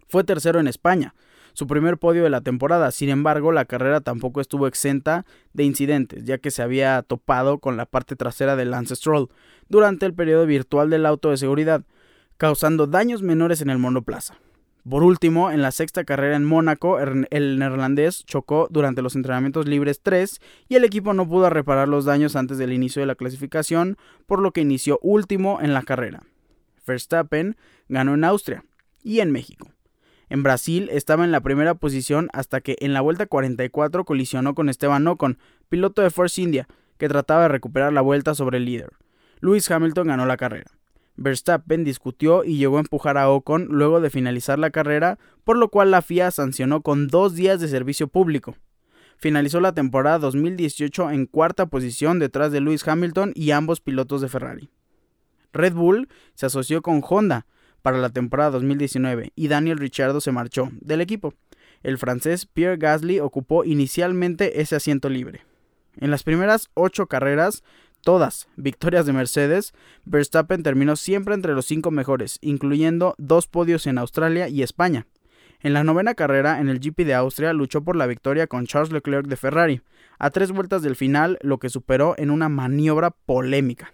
Fue tercero en España, su primer podio de la temporada. Sin embargo, la carrera tampoco estuvo exenta de incidentes, ya que se había topado con la parte trasera del Lance Stroll durante el periodo virtual del auto de seguridad, causando daños menores en el monoplaza. Por último, en la sexta carrera en Mónaco, el neerlandés chocó durante los entrenamientos libres 3 y el equipo no pudo reparar los daños antes del inicio de la clasificación, por lo que inició último en la carrera. Verstappen ganó en Austria y en México. En Brasil estaba en la primera posición hasta que en la vuelta 44 colisionó con Esteban Ocon, piloto de Force India, que trataba de recuperar la vuelta sobre el líder. Lewis Hamilton ganó la carrera. Verstappen discutió y llegó a empujar a Ocon luego de finalizar la carrera, por lo cual la FIA sancionó con dos días de servicio público. Finalizó la temporada 2018 en cuarta posición detrás de Lewis Hamilton y ambos pilotos de Ferrari. Red Bull se asoció con Honda, para la temporada 2019 y Daniel Ricciardo se marchó del equipo. El francés Pierre Gasly ocupó inicialmente ese asiento libre. En las primeras ocho carreras, todas victorias de Mercedes, Verstappen terminó siempre entre los cinco mejores, incluyendo dos podios en Australia y España. En la novena carrera, en el GP de Austria, luchó por la victoria con Charles Leclerc de Ferrari, a tres vueltas del final, lo que superó en una maniobra polémica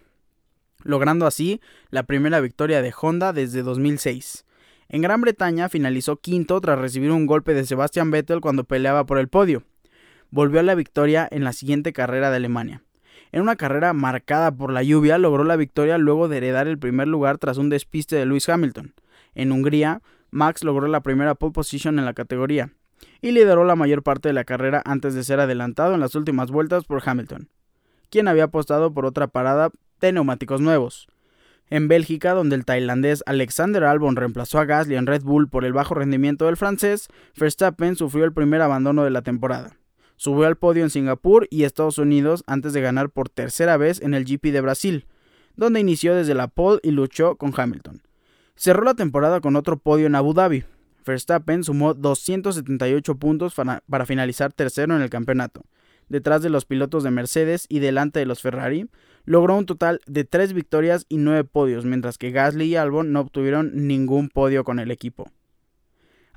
logrando así la primera victoria de Honda desde 2006. En Gran Bretaña finalizó quinto tras recibir un golpe de Sebastian Vettel cuando peleaba por el podio. Volvió a la victoria en la siguiente carrera de Alemania. En una carrera marcada por la lluvia, logró la victoria luego de heredar el primer lugar tras un despiste de Lewis Hamilton. En Hungría, Max logró la primera pole position en la categoría y lideró la mayor parte de la carrera antes de ser adelantado en las últimas vueltas por Hamilton, quien había apostado por otra parada de neumáticos nuevos. En Bélgica, donde el tailandés Alexander Albon reemplazó a Gasly en Red Bull por el bajo rendimiento del francés, Verstappen sufrió el primer abandono de la temporada. Subió al podio en Singapur y Estados Unidos antes de ganar por tercera vez en el GP de Brasil, donde inició desde la pole y luchó con Hamilton. Cerró la temporada con otro podio en Abu Dhabi. Verstappen sumó 278 puntos para finalizar tercero en el campeonato, detrás de los pilotos de Mercedes y delante de los Ferrari, logró un total de 3 victorias y 9 podios, mientras que Gasly y Albon no obtuvieron ningún podio con el equipo.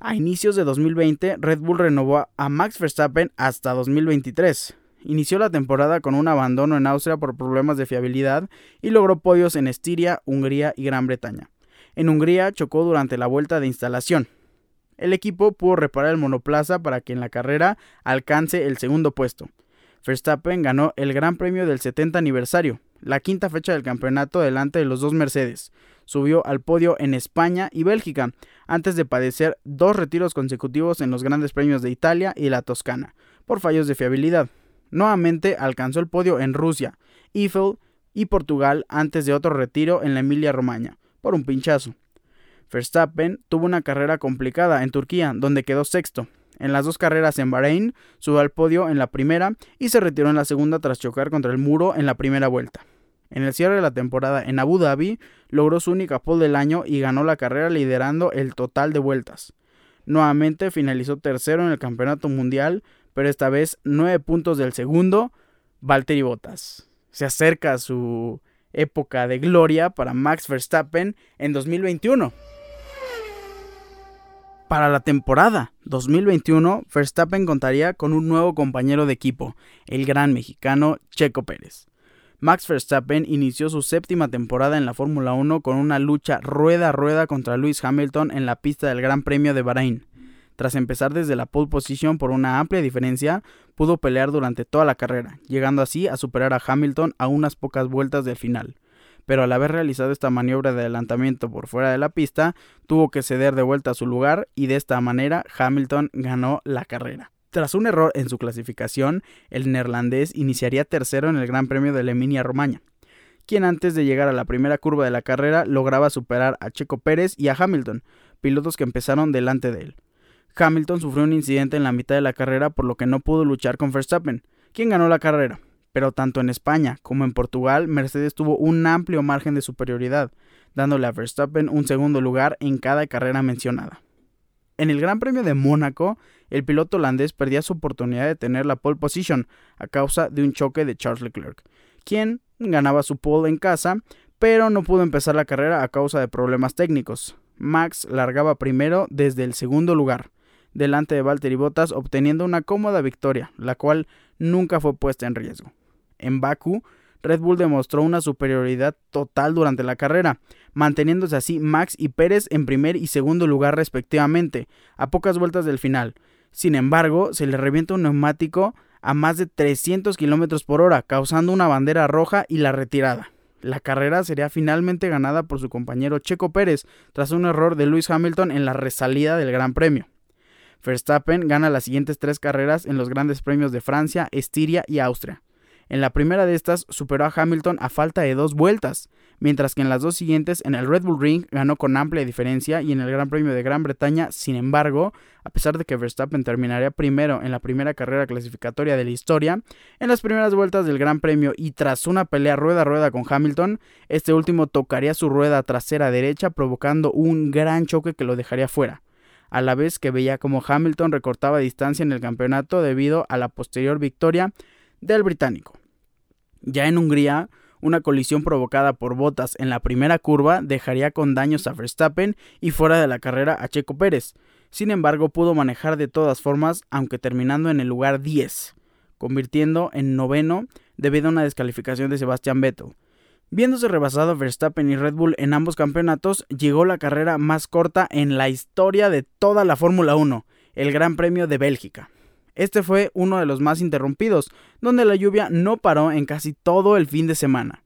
A inicios de 2020, Red Bull renovó a Max Verstappen hasta 2023. Inició la temporada con un abandono en Austria por problemas de fiabilidad y logró podios en Estiria, Hungría y Gran Bretaña. En Hungría chocó durante la vuelta de instalación. El equipo pudo reparar el monoplaza para que en la carrera alcance el segundo puesto. Verstappen ganó el Gran Premio del 70 aniversario, la quinta fecha del campeonato delante de los dos Mercedes. Subió al podio en España y Bélgica, antes de padecer dos retiros consecutivos en los grandes premios de Italia y la Toscana, por fallos de fiabilidad. Nuevamente alcanzó el podio en Rusia, Eiffel y Portugal antes de otro retiro en la Emilia-Romagna, por un pinchazo. Verstappen tuvo una carrera complicada en Turquía, donde quedó sexto, en las dos carreras en Bahrein, subió al podio en la primera y se retiró en la segunda tras chocar contra el muro en la primera vuelta. En el cierre de la temporada en Abu Dhabi, logró su única pole del año y ganó la carrera liderando el total de vueltas. Nuevamente finalizó tercero en el campeonato mundial, pero esta vez nueve puntos del segundo, Valtteri Bottas. Se acerca su época de gloria para Max Verstappen en 2021. Para la temporada 2021, Verstappen contaría con un nuevo compañero de equipo, el gran mexicano Checo Pérez. Max Verstappen inició su séptima temporada en la Fórmula 1 con una lucha rueda a rueda contra Lewis Hamilton en la pista del Gran Premio de Bahrein. Tras empezar desde la pole position por una amplia diferencia, pudo pelear durante toda la carrera, llegando así a superar a Hamilton a unas pocas vueltas del final. Pero al haber realizado esta maniobra de adelantamiento por fuera de la pista, tuvo que ceder de vuelta a su lugar y de esta manera Hamilton ganó la carrera. Tras un error en su clasificación, el neerlandés iniciaría tercero en el Gran Premio de la Emilia Romagna, quien antes de llegar a la primera curva de la carrera lograba superar a Checo Pérez y a Hamilton, pilotos que empezaron delante de él. Hamilton sufrió un incidente en la mitad de la carrera por lo que no pudo luchar con Verstappen, quien ganó la carrera. Pero tanto en España como en Portugal, Mercedes tuvo un amplio margen de superioridad, dándole a Verstappen un segundo lugar en cada carrera mencionada. En el Gran Premio de Mónaco, el piloto holandés perdía su oportunidad de tener la pole position a causa de un choque de Charles Leclerc, quien ganaba su pole en casa, pero no pudo empezar la carrera a causa de problemas técnicos. Max largaba primero desde el segundo lugar, delante de Valtteri Bottas, obteniendo una cómoda victoria, la cual nunca fue puesta en riesgo. En Baku, Red Bull demostró una superioridad total durante la carrera, manteniéndose así Max y Pérez en primer y segundo lugar respectivamente, a pocas vueltas del final. Sin embargo, se le revienta un neumático a más de 300 km por hora, causando una bandera roja y la retirada. La carrera sería finalmente ganada por su compañero Checo Pérez, tras un error de Lewis Hamilton en la resalida del Gran Premio. Verstappen gana las siguientes tres carreras en los grandes premios de Francia, Estiria y Austria. En la primera de estas superó a Hamilton a falta de dos vueltas, mientras que en las dos siguientes en el Red Bull Ring ganó con amplia diferencia y en el Gran Premio de Gran Bretaña, sin embargo, a pesar de que Verstappen terminaría primero en la primera carrera clasificatoria de la historia, en las primeras vueltas del Gran Premio y tras una pelea rueda a rueda con Hamilton, este último tocaría su rueda trasera derecha provocando un gran choque que lo dejaría fuera. A la vez que veía como Hamilton recortaba distancia en el campeonato debido a la posterior victoria del británico. Ya en Hungría, una colisión provocada por botas en la primera curva dejaría con daños a Verstappen y fuera de la carrera a Checo Pérez. Sin embargo, pudo manejar de todas formas, aunque terminando en el lugar 10, convirtiendo en noveno debido a una descalificación de Sebastian Vettel. Viéndose rebasado Verstappen y Red Bull en ambos campeonatos, llegó la carrera más corta en la historia de toda la Fórmula 1, el Gran Premio de Bélgica. Este fue uno de los más interrumpidos, donde la lluvia no paró en casi todo el fin de semana.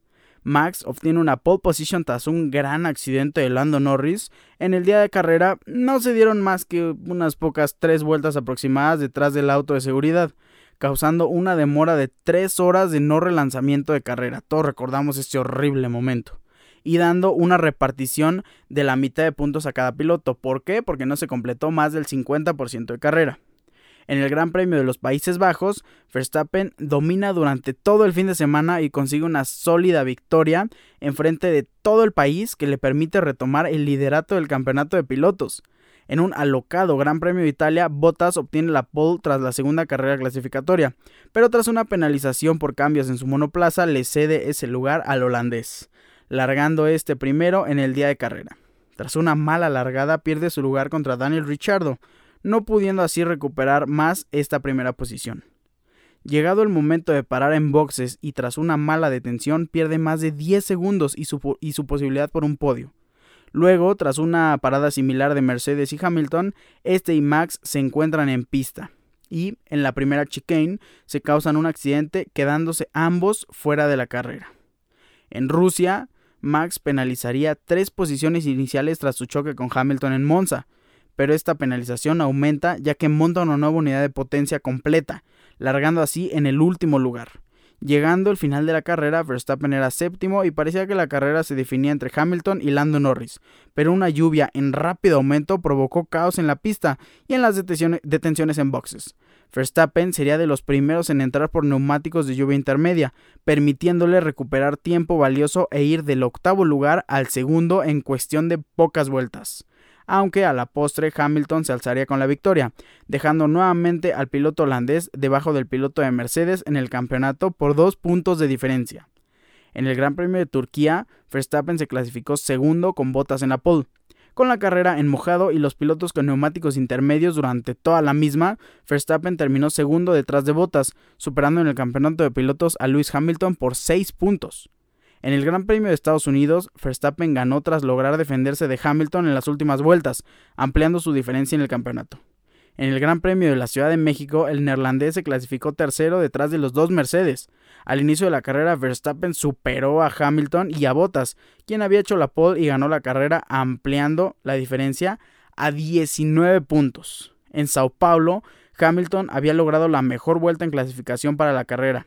Max obtiene una pole position tras un gran accidente de Lando Norris. En el día de carrera no se dieron más que unas pocas tres vueltas aproximadas detrás del auto de seguridad, causando una demora de tres horas de no relanzamiento de carrera. Todos recordamos este horrible momento. Y dando una repartición de la mitad de puntos a cada piloto. ¿Por qué? Porque no se completó más del 50% de carrera. En el Gran Premio de los Países Bajos, Verstappen domina durante todo el fin de semana y consigue una sólida victoria en frente de todo el país que le permite retomar el liderato del campeonato de pilotos. En un alocado Gran Premio de Italia, Bottas obtiene la pole tras la segunda carrera clasificatoria, pero tras una penalización por cambios en su monoplaza le cede ese lugar al holandés, largando este primero en el día de carrera. Tras una mala largada pierde su lugar contra Daniel Ricciardo, no pudiendo así recuperar más esta primera posición. Llegado el momento de parar en boxes y tras una mala detención pierde más de 10 segundos y su, posibilidad por un podio. Luego, tras una parada similar de Mercedes y Hamilton, este y Max se encuentran en pista y en la primera chicane se causan un accidente quedándose ambos fuera de la carrera. En Rusia, Max penalizaría tres posiciones iniciales tras su choque con Hamilton en Monza, pero esta penalización aumenta ya que monta una nueva unidad de potencia completa, largando así en el último lugar. Llegando al final de la carrera, Verstappen era séptimo y parecía que la carrera se definía entre Hamilton y Lando Norris, pero una lluvia en rápido aumento provocó caos en la pista y en las detenciones en boxes. Verstappen sería de los primeros en entrar por neumáticos de lluvia intermedia, permitiéndole recuperar tiempo valioso e ir del octavo lugar al segundo en cuestión de pocas vueltas aunque a la postre Hamilton se alzaría con la victoria, dejando nuevamente al piloto holandés debajo del piloto de Mercedes en el campeonato por dos puntos de diferencia. En el Gran Premio de Turquía, Verstappen se clasificó segundo con botas en la pole. Con la carrera en mojado y los pilotos con neumáticos intermedios durante toda la misma, Verstappen terminó segundo detrás de botas, superando en el campeonato de pilotos a Lewis Hamilton por 6 puntos. En el Gran Premio de Estados Unidos, Verstappen ganó tras lograr defenderse de Hamilton en las últimas vueltas, ampliando su diferencia en el campeonato. En el Gran Premio de la Ciudad de México, el neerlandés se clasificó tercero detrás de los dos Mercedes. Al inicio de la carrera, Verstappen superó a Hamilton y a Bottas, quien había hecho la pole y ganó la carrera ampliando la diferencia a 19 puntos. En Sao Paulo, Hamilton había logrado la mejor vuelta en clasificación para la carrera,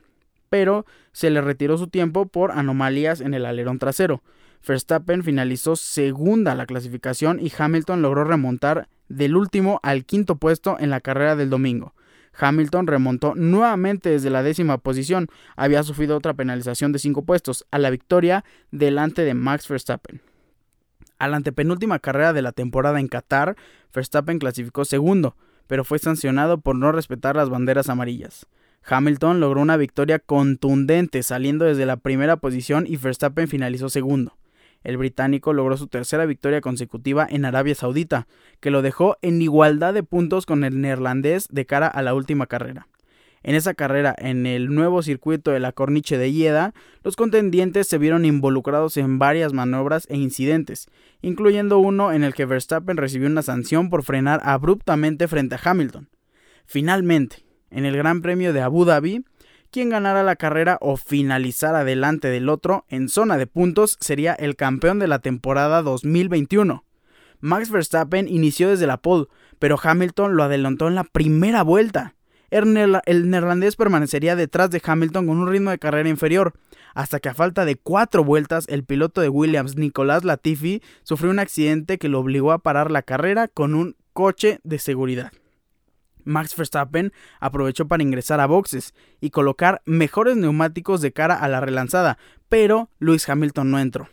pero se le retiró su tiempo por anomalías en el alerón trasero. Verstappen finalizó segunda la clasificación y Hamilton logró remontar del último al quinto puesto en la carrera del domingo. Hamilton remontó nuevamente desde la décima posición, había sufrido otra penalización de cinco puestos, a la victoria delante de Max Verstappen. A la antepenúltima carrera de la temporada en Qatar, Verstappen clasificó segundo, pero fue sancionado por no respetar las banderas amarillas. Hamilton logró una victoria contundente saliendo desde la primera posición y Verstappen finalizó segundo. El británico logró su tercera victoria consecutiva en Arabia Saudita, que lo dejó en igualdad de puntos con el neerlandés de cara a la última carrera. En esa carrera, en el nuevo circuito de la Corniche de Ieda, los contendientes se vieron involucrados en varias maniobras e incidentes, incluyendo uno en el que Verstappen recibió una sanción por frenar abruptamente frente a Hamilton. Finalmente, en el Gran Premio de Abu Dhabi, quien ganara la carrera o finalizara delante del otro en zona de puntos sería el campeón de la temporada 2021. Max Verstappen inició desde la pole, pero Hamilton lo adelantó en la primera vuelta. El, neerlandés permanecería detrás de Hamilton con un ritmo de carrera inferior, hasta que a falta de cuatro vueltas el piloto de Williams, Nicolás Latifi, sufrió un accidente que lo obligó a parar la carrera con un coche de seguridad. Max Verstappen aprovechó para ingresar a boxes y colocar mejores neumáticos de cara a la relanzada, pero Lewis Hamilton no entró.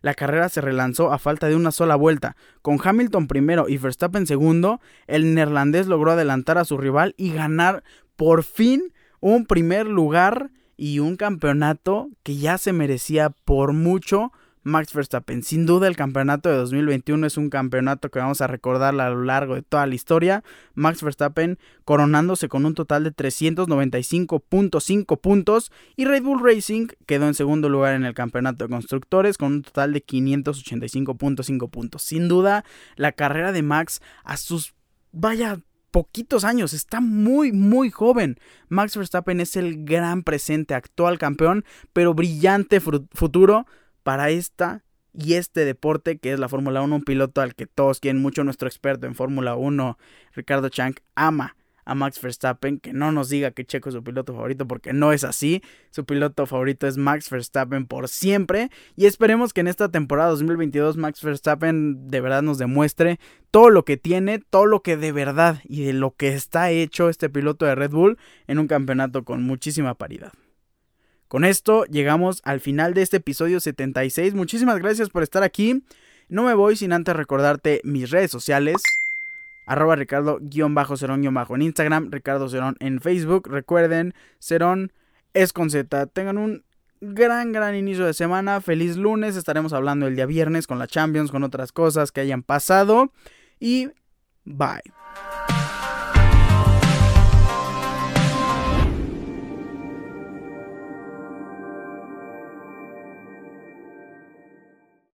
La carrera se relanzó a falta de una sola vuelta. Con Hamilton primero y Verstappen segundo, el neerlandés logró adelantar a su rival y ganar por fin un primer lugar y un campeonato que ya se merecía por mucho Max Verstappen. Sin duda el campeonato de 2021 es un campeonato que vamos a recordar a lo largo de toda la historia. Max Verstappen coronándose con un total de 395.5 puntos y Red Bull Racing quedó en segundo lugar en el campeonato de constructores con un total de 585.5 puntos. Sin duda la carrera de Max a sus vaya poquitos años, está muy, muy joven. Max Verstappen es el gran presente, actual campeón, pero brillante futuro para esta y este deporte que es la Fórmula 1, un piloto al que todos quieren mucho, nuestro experto en Fórmula 1, Ricardo Chang, ama a Max Verstappen, que no nos diga que Checo es su piloto favorito porque no es así, su piloto favorito es Max Verstappen por siempre y esperemos que en esta temporada 2022 Max Verstappen de verdad nos demuestre todo lo que tiene, todo lo que de verdad y de lo que está hecho este piloto de Red Bull en un campeonato con muchísima paridad. Con esto llegamos al final de este episodio 76. Muchísimas gracias por estar aquí. No me voy sin antes recordarte mis redes sociales. Arroba Ricardo-Cerón- en Instagram, Ricardo Cerón en Facebook. Recuerden, Cerón es con Z. Tengan un gran, gran inicio de semana. Feliz lunes. Estaremos hablando el día viernes con la Champions, con otras cosas que hayan pasado. Y bye.